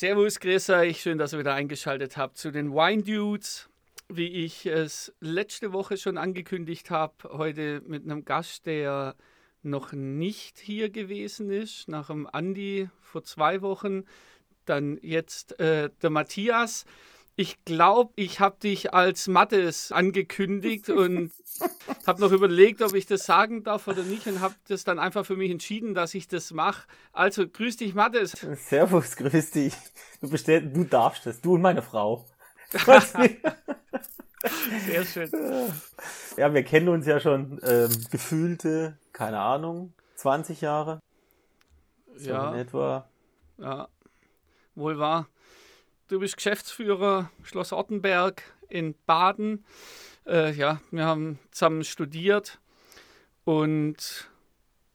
Servus, grüß euch. Schön, dass ihr wieder eingeschaltet habt zu den Wine Dudes. Wie ich es letzte Woche schon angekündigt habe, heute mit einem Gast, der noch nicht hier gewesen ist, nach dem Andi vor zwei Wochen. Dann jetzt äh, der Matthias. Ich glaube, ich habe dich als Mattes angekündigt und habe noch überlegt, ob ich das sagen darf oder nicht und habe das dann einfach für mich entschieden, dass ich das mache. Also, grüß dich, Mattes. Servus, grüß dich. Du, bestell, du darfst das, du und meine Frau. Sehr schön. Ja, wir kennen uns ja schon ähm, gefühlte, keine Ahnung, 20 Jahre. So ja. In etwa. Ja, wohl wahr. Du bist Geschäftsführer Schloss Ortenberg in Baden. Äh, ja, wir haben zusammen studiert und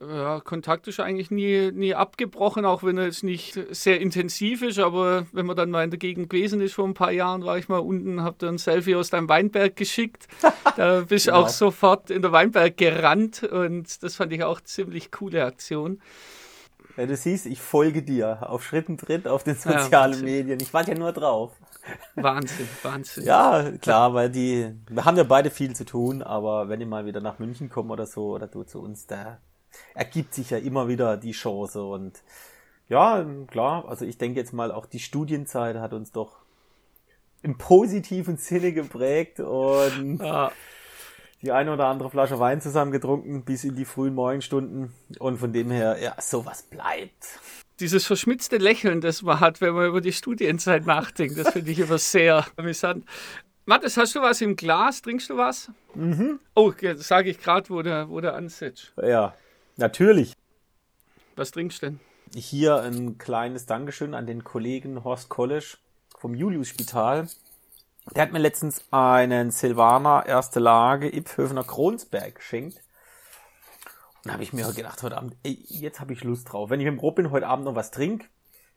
ja, Kontakt ist eigentlich nie, nie abgebrochen, auch wenn er jetzt nicht sehr intensiv ist. Aber wenn man dann mal in der Gegend gewesen ist vor ein paar Jahren, war ich mal unten, habe dir ein Selfie aus deinem Weinberg geschickt. Da bist du genau. auch sofort in der Weinberg gerannt und das fand ich auch ziemlich coole Aktion. Ja, du siehst, ich folge dir auf Schritt und Tritt auf den sozialen ja, Medien. Ich warte ja nur drauf. Wahnsinn, Wahnsinn. Ja, klar, weil die, wir haben ja beide viel zu tun, aber wenn ich mal wieder nach München komme oder so, oder du zu uns, da ergibt sich ja immer wieder die Chance und ja, klar, also ich denke jetzt mal, auch die Studienzeit hat uns doch im positiven Sinne geprägt und ja die eine oder andere Flasche Wein zusammen getrunken bis in die frühen Morgenstunden. Und von dem her, ja, sowas bleibt. Dieses verschmitzte Lächeln, das man hat, wenn man über die Studienzeit nachdenkt, das finde ich immer sehr amüsant. Matthias, hast du was im Glas? Trinkst du was? Mhm. Oh, das sage ich gerade, wo der, wo der ansetzt. Ja, natürlich. Was trinkst du denn? Hier ein kleines Dankeschön an den Kollegen Horst Kollesch vom Julius-Spital. Der hat mir letztens einen Silvaner erste Lage Ipfhöfner Kronsberg geschenkt. Und da habe ich mir gedacht heute Abend, ey, jetzt habe ich Lust drauf. Wenn ich im Brot bin, heute Abend noch was trink.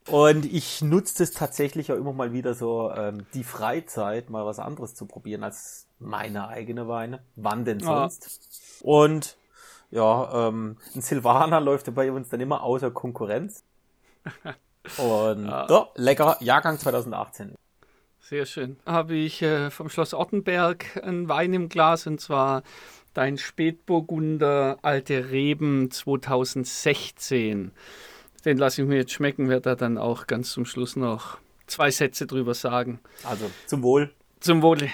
Und ich nutze das tatsächlich auch immer mal wieder so ähm, die Freizeit, mal was anderes zu probieren als meine eigene Weine. Wann denn sonst? Ja. Und ja, ähm, ein Silvaner läuft bei uns dann immer außer Konkurrenz. Und ja. so, lecker, Jahrgang 2018. Sehr schön. Habe ich äh, vom Schloss Ortenberg einen Wein im Glas und zwar dein Spätburgunder Alte Reben 2016. Den lasse ich mir jetzt schmecken, werde da dann auch ganz zum Schluss noch zwei Sätze drüber sagen. Also zum Wohl. Zum Wohle.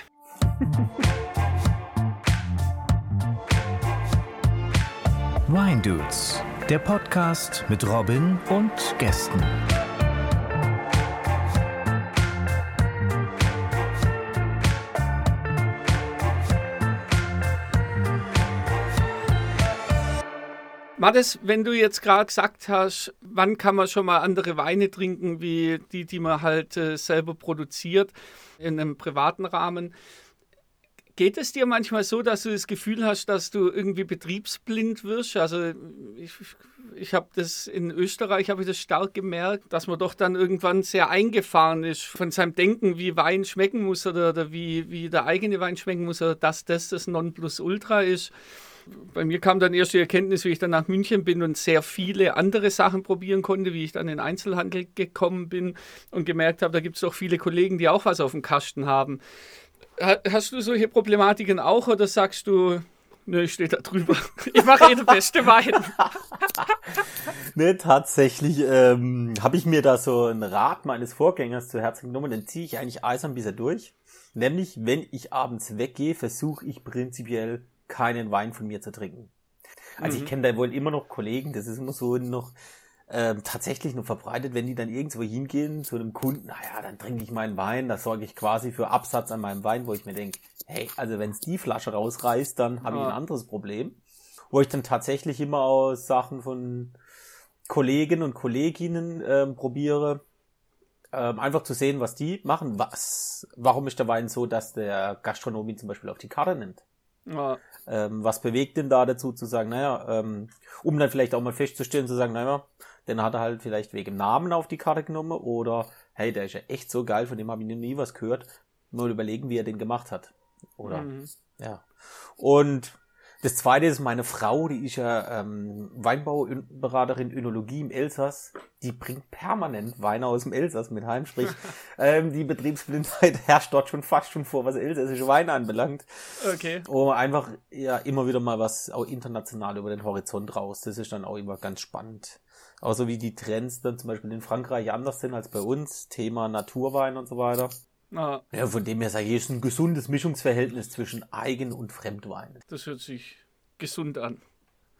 Wine Dudes, der Podcast mit Robin und Gästen. Mattes, wenn du jetzt gerade gesagt hast, wann kann man schon mal andere Weine trinken, wie die, die man halt äh, selber produziert, in einem privaten Rahmen, Geht es dir manchmal so, dass du das Gefühl hast, dass du irgendwie betriebsblind wirst? Also ich, ich habe das in Österreich, habe ich das stark gemerkt, dass man doch dann irgendwann sehr eingefahren ist von seinem Denken, wie Wein schmecken muss oder, oder wie, wie der eigene Wein schmecken muss oder dass das das Nonplusultra ist bei mir kam dann erst die Erkenntnis, wie ich dann nach München bin und sehr viele andere Sachen probieren konnte, wie ich dann in den Einzelhandel gekommen bin und gemerkt habe, da gibt es auch viele Kollegen, die auch was auf dem Kasten haben. Hast du solche Problematiken auch oder sagst du, Nö, ich stehe da drüber. Ich mache eh den beste Wein. ne, tatsächlich ähm, habe ich mir da so einen Rat meines Vorgängers zu Herzen genommen, den ziehe ich eigentlich eisern bis er durch. Nämlich, wenn ich abends weggehe, versuche ich prinzipiell keinen Wein von mir zu trinken. Also mhm. ich kenne da wohl immer noch Kollegen, das ist immer so noch ähm, tatsächlich noch verbreitet, wenn die dann irgendwo hingehen zu einem Kunden, naja, dann trinke ich meinen Wein, da sorge ich quasi für Absatz an meinem Wein, wo ich mir denke, hey, also wenn es die Flasche rausreißt, dann habe ich ein anderes Problem. Wo ich dann tatsächlich immer aus Sachen von Kollegen und Kolleginnen ähm, probiere, ähm, einfach zu sehen, was die machen. Was, warum ist der Wein so, dass der Gastronomie zum Beispiel auf die Karte nimmt? Ja. Ähm, was bewegt denn da dazu zu sagen, naja, ähm, um dann vielleicht auch mal festzustellen, zu sagen, naja, den hat er halt vielleicht wegen Namen auf die Karte genommen oder hey, der ist ja echt so geil, von dem habe ich noch nie was gehört. Mal überlegen, wie er den gemacht hat. Oder mhm. ja. Und Das zweite ist meine Frau, die ist ja ähm, Weinbauberaterin Önologie im Elsass. Die bringt permanent Weine aus dem Elsass mit heim. Sprich, ähm, die Betriebsblindheit herrscht dort schon fast schon vor, was elsässische Weine anbelangt. Okay. Um einfach ja immer wieder mal was auch international über den Horizont raus. Das ist dann auch immer ganz spannend. Auch so wie die Trends dann zum Beispiel in Frankreich anders sind als bei uns. Thema Naturwein und so weiter. Ah, Ja, von dem her sage ich, ist ein gesundes Mischungsverhältnis zwischen Eigen- und Fremdwein. das hört sich gesund an.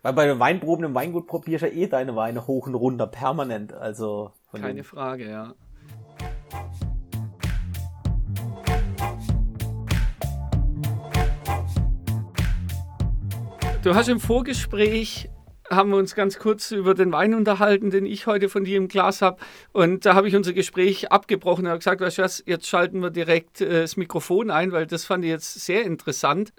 Weil bei den Weinproben im Weingut probierst du ja eh deine Weine hoch und runter permanent. Also Keine dem, Frage, ja. Du hast im Vorgespräch haben wir uns ganz kurz über den Wein unterhalten, den ich heute von dir im Glas habe. Und da habe ich unser Gespräch abgebrochen und habe gesagt, weißt du was, jetzt schalten wir direkt äh, das Mikrofon ein, weil das fand ich jetzt sehr interessant.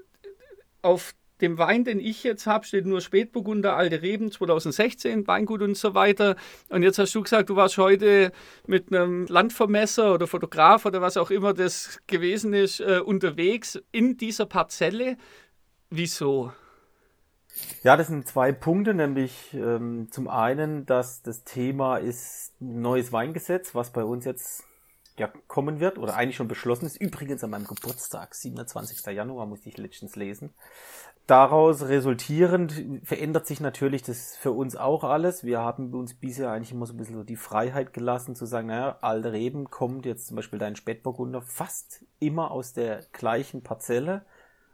Auf dem Wein, den ich jetzt habe, steht nur Spätburgunder, alte Reben, 2016, Weingut und so weiter. Und jetzt hast du gesagt, du warst heute mit einem Landvermesser oder Fotograf oder was auch immer das gewesen ist, äh, unterwegs in dieser Parzelle. Wieso? Ja, das sind zwei Punkte, nämlich ähm, zum einen, dass das Thema ist neues Weingesetz, was bei uns jetzt ja kommen wird oder eigentlich schon beschlossen ist. Übrigens an meinem Geburtstag, 27. Januar, musste ich letztens lesen. Daraus resultierend verändert sich natürlich das für uns auch alles. Wir haben uns bisher eigentlich immer so ein bisschen so die Freiheit gelassen zu sagen, naja, alte Reben kommt jetzt zum Beispiel dein Spätburgunder fast immer aus der gleichen Parzelle.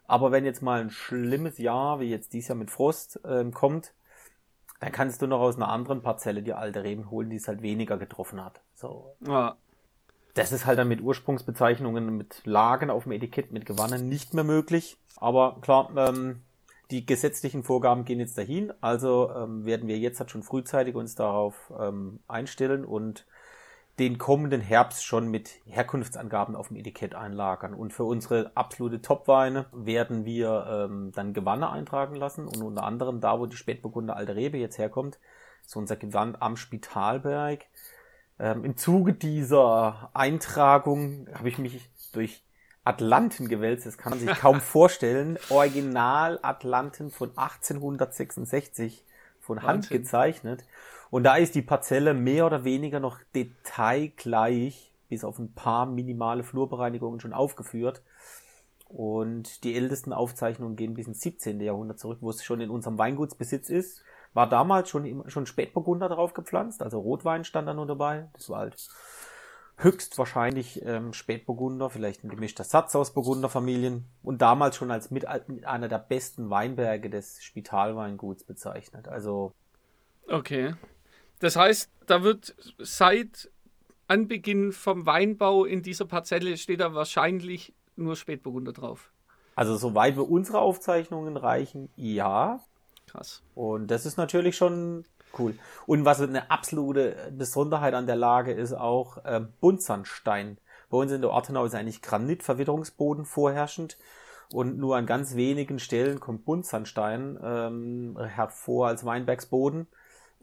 Aber wenn jetzt mal ein schlimmes Jahr, wie jetzt dieses Jahr mit Frost, ähm, kommt, dann kannst du noch aus einer anderen Parzelle die alte Reben holen, die es halt weniger getroffen hat. So. Ja, Das ist halt dann mit Ursprungsbezeichnungen, mit Lagen auf dem Etikett, mit Gewannen nicht mehr möglich. Aber klar, ähm, die gesetzlichen Vorgaben gehen jetzt dahin. Also ähm, werden wir jetzt halt schon frühzeitig uns darauf ähm, einstellen und den kommenden Herbst schon mit Herkunftsangaben auf dem Etikett einlagern. Und für unsere absolute Topweine werden wir ähm, dann Gewanne eintragen lassen. Und unter anderem da, wo die Spätburgunder Alte Rebe jetzt herkommt, ist unser Gewann am Spitalberg. Ähm, Im Zuge dieser Eintragung habe ich mich durch Atlanten gewälzt. Das kann man sich kaum vorstellen. Original Atlanten von 1866 von Hand Wahnsinn. gezeichnet. Und da ist die Parzelle mehr oder weniger noch detailgleich, bis auf ein paar minimale Flurbereinigungen schon aufgeführt. Und die ältesten Aufzeichnungen gehen bis ins 17. Jahrhundert zurück, wo es schon in unserem Weingutsbesitz ist. War damals schon, schon Spätburgunder drauf gepflanzt, also Rotwein stand da nur dabei. Das war halt höchstwahrscheinlich ähm, Spätburgunder, vielleicht ein gemischter Satz aus Burgunderfamilien und damals schon als mit, mit einer der besten Weinberge des Spitalweinguts bezeichnet. Also okay. Das heißt, da wird seit Anbeginn vom Weinbau in dieser Parzelle steht da wahrscheinlich nur Spätburgunder drauf. Also soweit wir unsere Aufzeichnungen reichen, ja. Krass. Und das ist natürlich schon cool. Und was eine absolute Besonderheit an der Lage ist auch äh, Buntsandstein. Bei uns in der Ortenau ist eigentlich Granitverwitterungsboden vorherrschend. Und nur an ganz wenigen Stellen kommt Buntsandstein ähm, hervor als Weinbergsboden.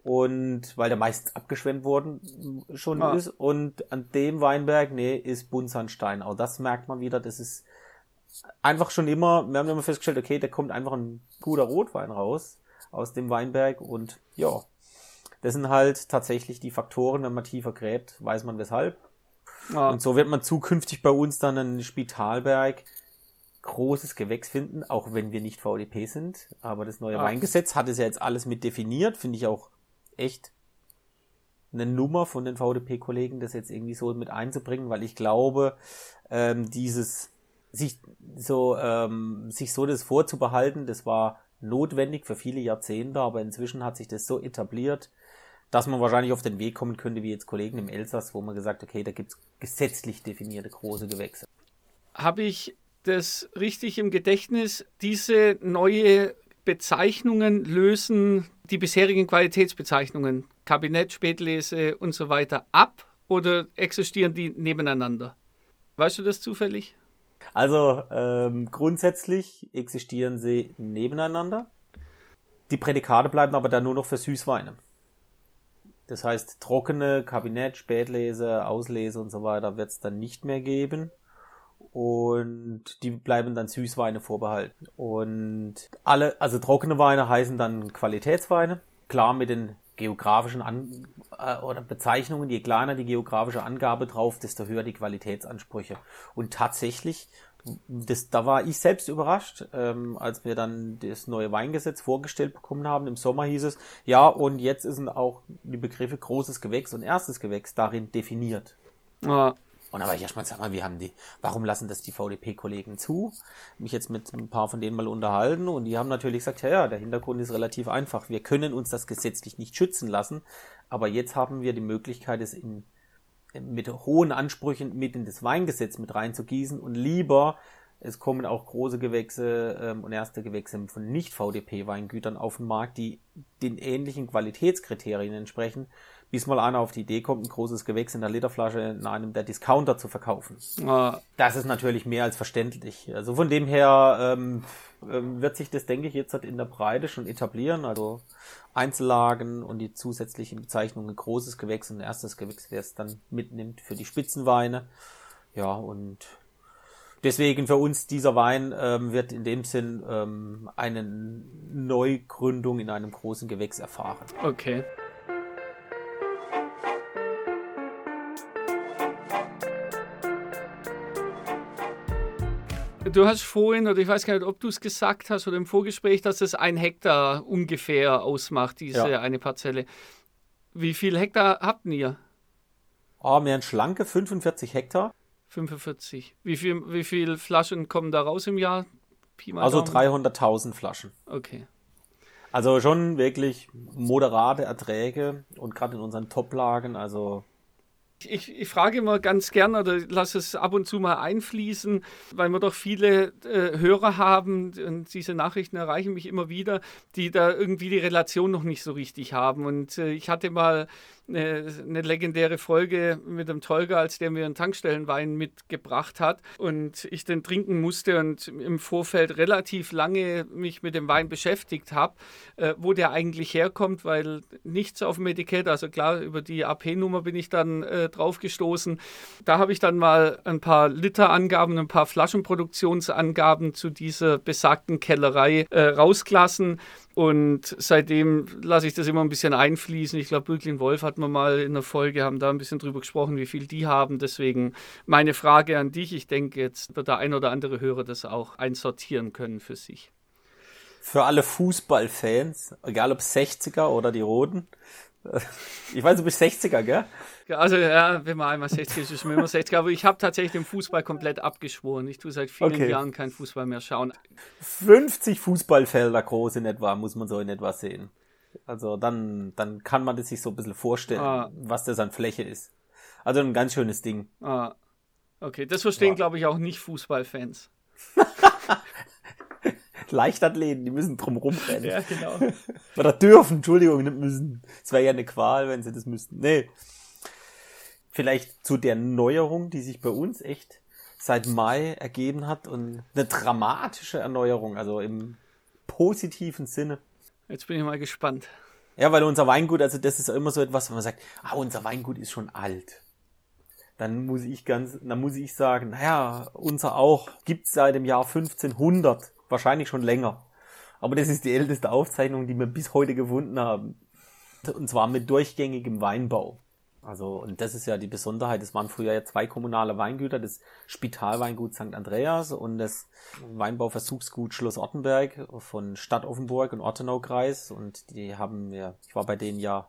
Und weil der meistens abgeschwemmt worden schon Ah. ist. Und an dem Weinberg, nee, ist Buntsandstein. Auch das merkt man wieder, das ist einfach schon immer, wir haben immer festgestellt, okay, da kommt einfach ein guter Rotwein raus aus dem Weinberg und ja, das sind halt tatsächlich die Faktoren, wenn man tiefer gräbt, weiß man weshalb. Ja, Und so wird man zukünftig bei uns dann einen Spitalberg großes Gewächs finden, auch wenn wir nicht VDP sind. Aber das neue Ah. Weingesetz hat es ja jetzt alles mit definiert, finde ich auch echt eine Nummer von den VDP-Kollegen, das jetzt irgendwie so mit einzubringen, weil ich glaube, ähm, dieses sich so ähm, sich so das vorzubehalten, das war notwendig für viele Jahrzehnte, aber inzwischen hat sich das so etabliert, dass man wahrscheinlich auf den Weg kommen könnte, wie jetzt Kollegen im Elsass, wo man gesagt, okay, da gibt's gesetzlich definierte große Gewächse. habe ich das richtig im Gedächtnis? Diese neue Bezeichnungen lösen die bisherigen Qualitätsbezeichnungen, Kabinett, Spätlese und so weiter ab oder existieren die nebeneinander? Weißt du das zufällig? Also ähm, grundsätzlich existieren sie nebeneinander. Die Prädikate bleiben aber dann nur noch für Süßweine. Das heißt, trockene Kabinett, Spätlese, Auslese und so weiter wird es dann nicht mehr geben. Und die bleiben dann Süßweine vorbehalten. Und alle, also trockene Weine heißen dann Qualitätsweine, klar mit den geografischen An äh, oder Bezeichnungen, je kleiner die geografische Angabe drauf, desto höher die Qualitätsansprüche. Und tatsächlich, das, da war ich selbst überrascht, ähm, als wir dann das neue Weingesetz vorgestellt bekommen haben. Im Sommer hieß es, ja, und jetzt sind auch die Begriffe großes Gewächs und erstes Gewächs darin definiert. Ja. Und ich erstmal, sag mal, wie haben die, warum lassen das die VDP-Kollegen zu? Mich jetzt mit ein paar von denen mal unterhalten und die haben natürlich gesagt, ja, ja, der Hintergrund ist relativ einfach. Wir können uns das gesetzlich nicht schützen lassen, aber jetzt haben wir die Möglichkeit, es in, mit hohen Ansprüchen mit in das Weingesetz mit reinzugießen und lieber es kommen auch große Gewächse ähm, und erste Gewächse von Nicht-VDP-Weingütern auf den Markt, die den ähnlichen Qualitätskriterien entsprechen bis mal einer auf die Idee kommt, ein großes Gewächs in der Literflasche in einem der Discounter zu verkaufen. Ah. Das ist natürlich mehr als verständlich. Also von dem her ähm, ähm, wird sich das, denke ich, jetzt halt in der Breite schon etablieren. Also Einzellagen und die zusätzlichen Bezeichnungen großes Gewächs und erstes Gewächs, wer es dann mitnimmt für die Spitzenweine. Ja, und deswegen für uns dieser Wein ähm, wird in dem Sinn ähm, eine Neugründung in einem großen Gewächs erfahren. Okay. Du hast vorhin, oder ich weiß gar nicht, ob du es gesagt hast oder im Vorgespräch, dass es ein Hektar ungefähr ausmacht, diese Ja. eine Parzelle. Wie viel Hektar habt ihr? Ah, mehr ein schlanke 45 Hektar. 45. Wie viel, wie viel Flaschen kommen da raus im Jahr? Also Daumen. 300.000 Flaschen. Okay. Also schon wirklich moderate Erträge und gerade in unseren Top-Lagen, also Ich, ich frage immer ganz gern oder lasse es ab und zu mal einfließen, weil wir doch viele äh, Hörer haben und diese Nachrichten erreichen mich immer wieder, die da irgendwie die Relation noch nicht so richtig haben. Und äh, ich hatte mal eine, eine legendäre Folge mit dem Tolga, als der mir einen Tankstellenwein mitgebracht hat und ich den trinken musste und im Vorfeld relativ lange mich mit dem Wein beschäftigt habe, äh, wo der eigentlich herkommt, weil nichts auf dem Etikett, also klar, über die AP-Nummer bin ich dann äh, drauf gestoßen. Da habe ich dann mal ein paar Literangaben, ein paar Flaschenproduktionsangaben zu dieser besagten Kellerei äh, rausgelassen. Und seitdem lasse ich das immer ein bisschen einfließen. Ich glaube, Bürglin Wolf hat man mal in der Folge, haben da ein bisschen drüber gesprochen, wie viel die haben. Deswegen meine Frage an dich. Ich denke, jetzt wird der ein oder andere Hörer das auch einsortieren können für sich. für alle Fußballfans, egal ob 60er oder die Roten. Ich weiß, du bist 60er, gell? Also ja, wenn man einmal 60 ist, ist man immer 60. Aber ich habe tatsächlich den Fußball komplett abgeschworen. Ich tue seit vielen Okay. Jahren keinen Fußball mehr schauen. 50 Fußballfelder groß in etwa, muss man so in etwa sehen. Also dann, dann kann man das sich so ein bisschen vorstellen, Ah. was das an Fläche ist. Also ein ganz schönes Ding. Ah, okay, das verstehen, Ja. glaube ich, auch nicht Fußballfans. Leichtathleten, die müssen drum rumrennen. genau. Oder dürfen, Entschuldigung, nicht müssen. Es wäre ja eine Qual, wenn sie das müssten. Nee. Vielleicht zu der Neuerung, die sich bei uns echt seit Mai ergeben hat und eine dramatische Erneuerung, also im positiven Sinne. Jetzt bin ich mal gespannt. Ja, weil unser Weingut, also das ist immer so etwas, wenn man sagt, ah, unser Weingut ist schon alt. Dann muss ich ganz, dann muss ich sagen, naja, unser auch gibt's seit dem Jahr 1500, wahrscheinlich schon länger. Aber das ist die älteste Aufzeichnung, die wir bis heute gefunden haben. Und zwar mit durchgängigem Weinbau. Also, und das ist ja die Besonderheit. Es waren früher ja zwei kommunale Weingüter, das Spitalweingut St. Andreas und das Weinbauversuchsgut Schloss Ortenberg von Stadt Offenburg und Ortenaukreis. Und die haben wir, ich war bei denen ja,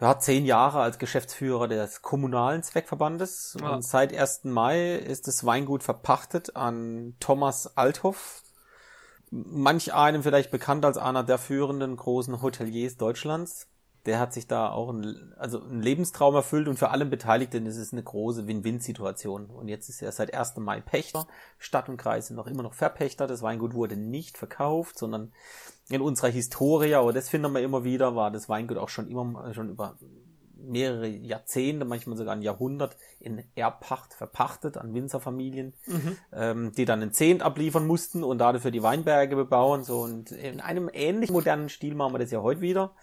ja, zehn Jahre als Geschäftsführer des kommunalen Zweckverbandes. Ja. Und seit 1. Mai ist das Weingut verpachtet an Thomas Althoff. Manch einem vielleicht bekannt als einer der führenden großen Hoteliers Deutschlands. Der hat sich da auch ein, also einen Lebenstraum erfüllt und für alle Beteiligten ist es eine große Win-Win-Situation. Und jetzt ist er seit 1. Mai Pächter. Stadt und Kreis sind noch immer noch Verpächter. Das Weingut wurde nicht verkauft, sondern in unserer Historie, aber das finden wir immer wieder, war das Weingut auch schon immer, schon über mehrere Jahrzehnte, manchmal sogar ein Jahrhundert in Erbpacht verpachtet an Winzerfamilien, ähm, die dann einen Zehnt abliefern mussten und dafür die Weinberge bebauen. So und in einem ähnlich modernen Stil machen wir das ja heute wieder.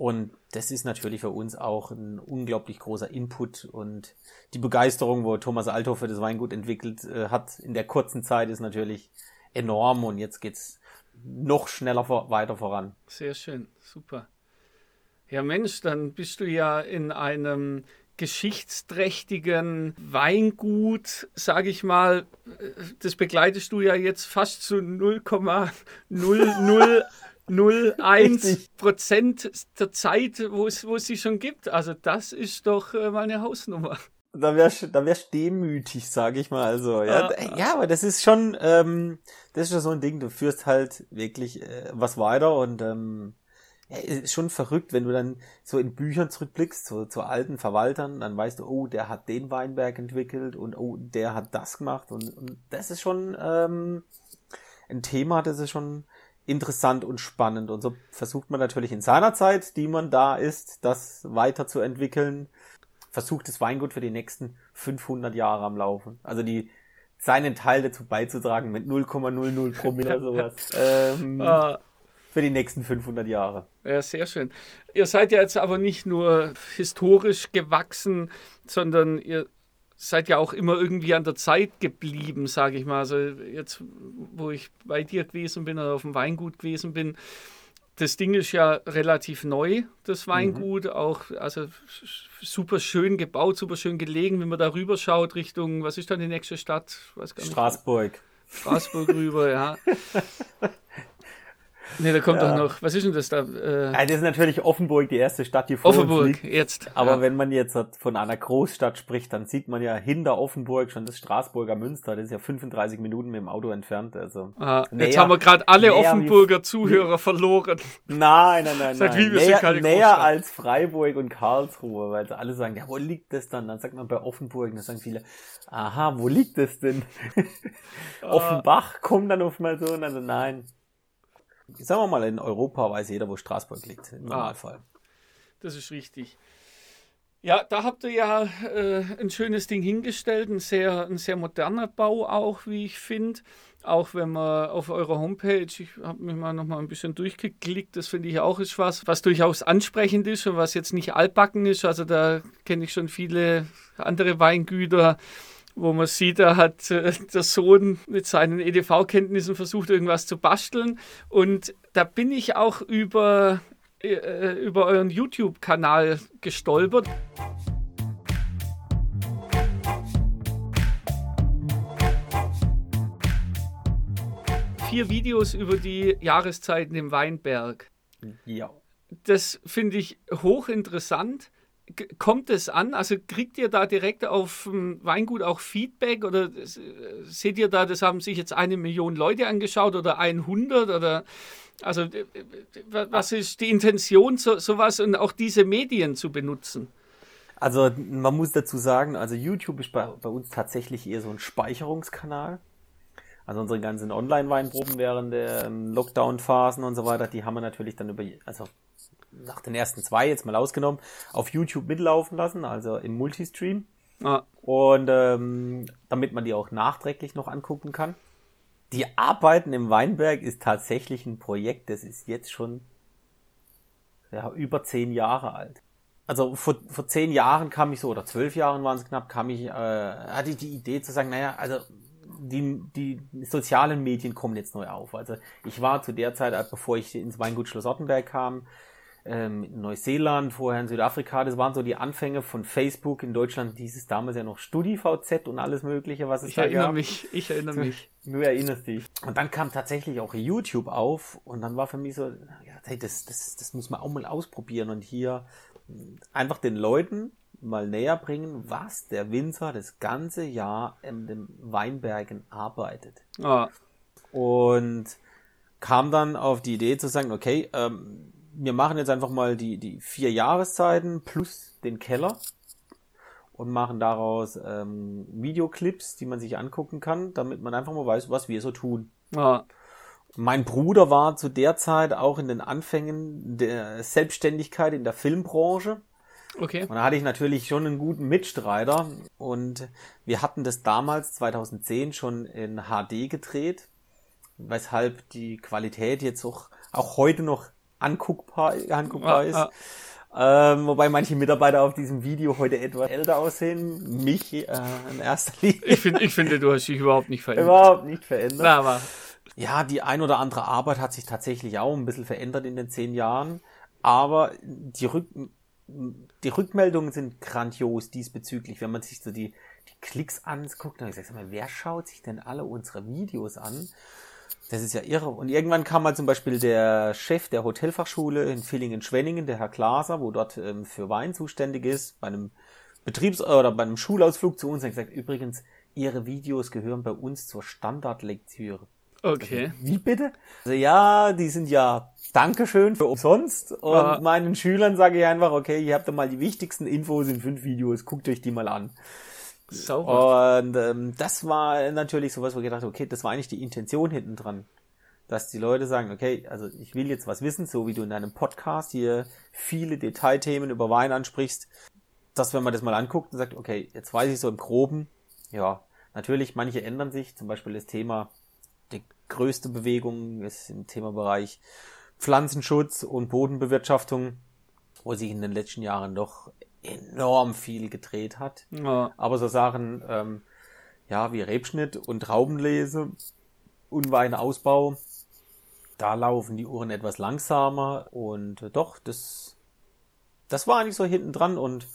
Und das ist natürlich für uns auch ein unglaublich großer Input und die Begeisterung, wo Thomas Althoff für das Weingut entwickelt äh, hat in der kurzen Zeit, ist natürlich enorm und jetzt geht's noch schneller vor, weiter voran. Sehr schön, super. Ja Mensch, dann bist du ja in einem geschichtsträchtigen Weingut, sage ich mal, das begleitest du ja jetzt fast zu 0,0001 Prozent der Zeit, wo es, wo es sie schon gibt. Also das ist doch äh, mal eine Hausnummer. Da wärst da wärst demütig, sage ich mal. Also ja, ja, ja, aber das ist schon, ähm, das ist ja so ein Ding. Du führst halt wirklich äh, was weiter und ähm, ja, ist schon verrückt, wenn du dann so in Büchern zurückblickst, zu, zu alten Verwaltern, dann weißt du, oh, der hat den Weinberg entwickelt und oh, der hat das gemacht und, und das ist schon ähm, ein Thema, das ist schon interessant und spannend und so versucht man natürlich in seiner Zeit, die man da ist, das weiterzuentwickeln, versucht das Weingut für die nächsten 500 Jahre am Laufen. Also die seinen Teil dazu beizutragen mit 0,00 Promille sowas. ähm, ah für die nächsten 500 Jahre. Ja, sehr schön. Ihr seid ja jetzt aber nicht nur historisch gewachsen, sondern ihr seid ja auch immer irgendwie an der Zeit geblieben, sage ich mal. Also jetzt, wo ich bei dir gewesen bin oder auf dem Weingut gewesen bin, das Ding ist ja relativ neu, das Weingut, mhm. auch also super schön gebaut, super schön gelegen, wenn man da rüber schaut Richtung, was ist dann die nächste Stadt? Straßburg. Straßburg rüber, ja. Nee, da kommt ja. doch noch, was ist denn das da? Äh, ja, das ist natürlich Offenburg, die erste Stadt, die vor Offenburg, uns liegt. jetzt. Aber ja. wenn man jetzt von einer Großstadt spricht, dann sieht man ja hinter Offenburg schon das Straßburger Münster. Das ist ja 35 Minuten mit dem Auto entfernt. Also ah, näher, jetzt haben wir gerade alle Offenburger Zuhörer verloren. Nein, nein, nein. Sagt, nein. Näher, näher als Freiburg und Karlsruhe, weil alle sagen, ja, wo liegt das dann? Dann sagt man bei Offenburg, dann sagen viele, aha, wo liegt das denn? Ah. Offenbach kommt dann oft mal so und also nein sagen wir mal, in Europa weiß jeder, wo Straßburg liegt, im ah. Normalfall. Das ist richtig. Ja, da habt ihr ja äh, ein schönes Ding hingestellt, ein sehr, ein sehr moderner Bau auch, wie ich finde. Auch wenn man auf eurer Homepage, ich habe mich mal noch mal ein bisschen durchgeklickt, das finde ich auch ist was, was durchaus ansprechend ist und was jetzt nicht altbacken ist. Also da kenne ich schon viele andere Weingüter, wo man sieht, da hat äh, der Sohn mit seinen EDV-Kenntnissen versucht, irgendwas zu basteln. Und da bin ich auch über, äh, über euren YouTube-Kanal gestolpert. Vier Videos über die Jahreszeiten im Weinberg. Ja. Das finde ich hochinteressant kommt es an? Also kriegt ihr da direkt auf Weingut auch Feedback oder äh, seht ihr da, das haben sich jetzt eine Million Leute angeschaut oder 100 oder also äh, was ist die Intention, so, sowas und auch diese Medien zu benutzen? Also man muss dazu sagen, also YouTube ist bei, bei uns tatsächlich eher so ein Speicherungskanal. Also unsere ganzen Online-Weinproben während der ähm, Lockdown-Phasen und so weiter, die haben wir natürlich dann über, also nach den ersten zwei jetzt mal ausgenommen, auf YouTube mitlaufen lassen, also im Multistream. Ah. Und ähm, damit man die auch nachträglich noch angucken kann. Die Arbeiten im Weinberg ist tatsächlich ein Projekt, das ist jetzt schon ja, über zehn Jahre alt. Also vor, vor zehn Jahren kam ich so, oder zwölf Jahren waren es knapp, kam ich, äh, hatte ich die Idee zu sagen, naja, also die, die sozialen Medien kommen jetzt neu auf. Also ich war zu der Zeit, bevor ich ins Weingut Schloss Ottenberg kam, ähm, in Neuseeland, vorher in Südafrika. Das waren so die Anfänge von Facebook. In Deutschland dieses damals ja noch StudiVZ und alles Mögliche, was es ich da erinnere gab. Mich, ich erinnere mich. Du erinnerst dich. Und dann kam tatsächlich auch YouTube auf und dann war für mich so, ja, hey, das, das, das muss man auch mal ausprobieren und hier einfach den Leuten mal näher bringen, was der Winzer das ganze Jahr in den Weinbergen arbeitet. Ah. Und kam dann auf die Idee zu sagen, okay, ähm, wir machen jetzt einfach mal die, die vier Jahreszeiten plus den Keller und machen daraus ähm, Videoclips, die man sich angucken kann, damit man einfach mal weiß, was wir so tun. Ja. Mein Bruder war zu der Zeit auch in den Anfängen der Selbstständigkeit in der Filmbranche. Okay. Und da hatte ich natürlich schon einen guten Mitstreiter und wir hatten das damals 2010 schon in HD gedreht, weshalb die Qualität jetzt auch, auch heute noch anguckbar, anguckbar Ah, ist. ah. Ähm, wobei manche Mitarbeiter auf diesem Video heute etwas älter aussehen. Mich äh, in erster Linie Ich, find, ich finde, du hast dich überhaupt nicht verändert. überhaupt nicht verändert. Na, aber Ja, die ein oder andere Arbeit hat sich tatsächlich auch ein bisschen verändert in den zehn Jahren. Aber die, Rück die Rückmeldungen sind grandios diesbezüglich. Wenn man sich so die, die Klicks anguckt, dann ich sag mal, wer schaut sich denn alle unsere Videos an? Das ist ja irre. Und irgendwann kam mal zum Beispiel der Chef der Hotelfachschule in Villingen-Schwenningen, der Herr Glaser, wo dort ähm, für Wein zuständig ist, bei einem Betriebs- oder bei einem Schulausflug zu uns und hat gesagt, übrigens, Ihre Videos gehören bei uns zur Standardlektüre. okay. Wie bitte? Also ja, die sind ja Dankeschön für umsonst. Und Ah. meinen Schülern sage ich einfach, okay, ihr habt da mal die wichtigsten Infos in fünf Videos, guckt euch die mal an. Sauber. Und ähm, das war natürlich sowas, wo ich gedacht okay, das war eigentlich die Intention hinten dran. Dass die Leute sagen, okay, also ich will jetzt was wissen, so wie du in deinem Podcast hier viele Detailthemen über Wein ansprichst, dass wenn man das mal anguckt und sagt, okay, jetzt weiß ich so im Groben, ja, natürlich, manche ändern sich, zum Beispiel das Thema, die größte Bewegung ist im Themabereich Pflanzenschutz und Bodenbewirtschaftung, wo sich in den letzten Jahren doch enorm viel gedreht hat. Ja. Aber so Sachen, ähm, ja, wie Rebschnitt und Traubenlese und Weinausbau, da laufen die Uhren etwas langsamer und äh, doch, das, das war eigentlich so hinten dran und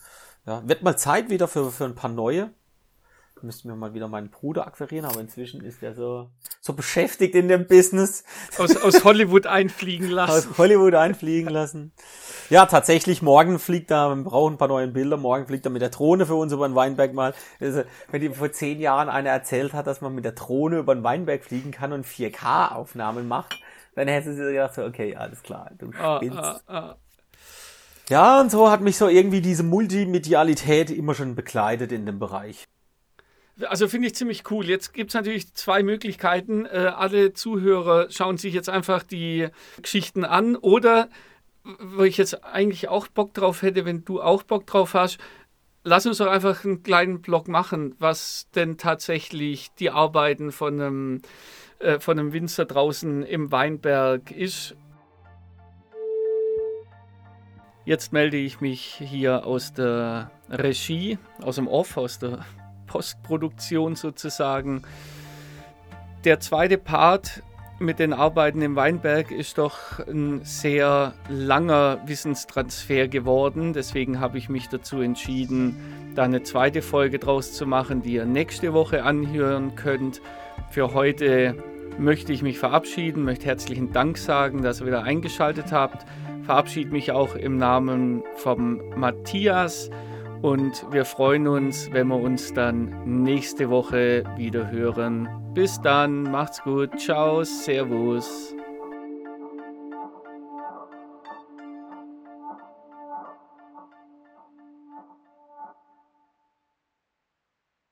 ja, wird mal Zeit wieder für, für ein paar neue. Müssten wir mal wieder meinen Bruder akquirieren, aber inzwischen ist er so, so beschäftigt in dem Business, Aus, aus Hollywood einfliegen lassen. aus Hollywood einfliegen lassen. Ja, tatsächlich, morgen fliegt er, wir brauchen ein paar neue Bilder, morgen fliegt er mit der Drohne für uns über den Weinberg mal. Also, wenn dir vor zehn Jahren einer erzählt hat, dass man mit der Drohne über den Weinberg fliegen kann und 4K-Aufnahmen macht, dann hättest du dir gedacht, so, okay, alles klar, du Ah, spinnst. ah, ah. Ja, und so hat mich so irgendwie diese Multimedialität immer schon begleitet in dem Bereich. Also finde ich ziemlich cool. Jetzt gibt es natürlich zwei Möglichkeiten. Äh, alle Zuhörer schauen sich jetzt einfach die Geschichten an oder wo ich jetzt eigentlich auch Bock drauf hätte, wenn du auch Bock drauf hast, lass uns doch einfach einen kleinen Blog machen, was denn tatsächlich die Arbeiten von einem, äh, von einem Winzer draußen im Weinberg ist. Jetzt melde ich mich hier aus der Regie, aus dem Off, aus der Postproduktion sozusagen. Der zweite Part mit den Arbeiten im Weinberg ist doch ein sehr langer Wissenstransfer geworden. Deswegen habe ich mich dazu entschieden, da eine zweite Folge draus zu machen, die ihr nächste Woche anhören könnt. Für heute möchte ich mich verabschieden, möchte herzlichen Dank sagen, dass ihr wieder eingeschaltet habt. Verabschiede mich auch im Namen vom Matthias und wir freuen uns, wenn wir uns dann nächste Woche wieder hören. Bis dann, macht's gut, ciao, servus.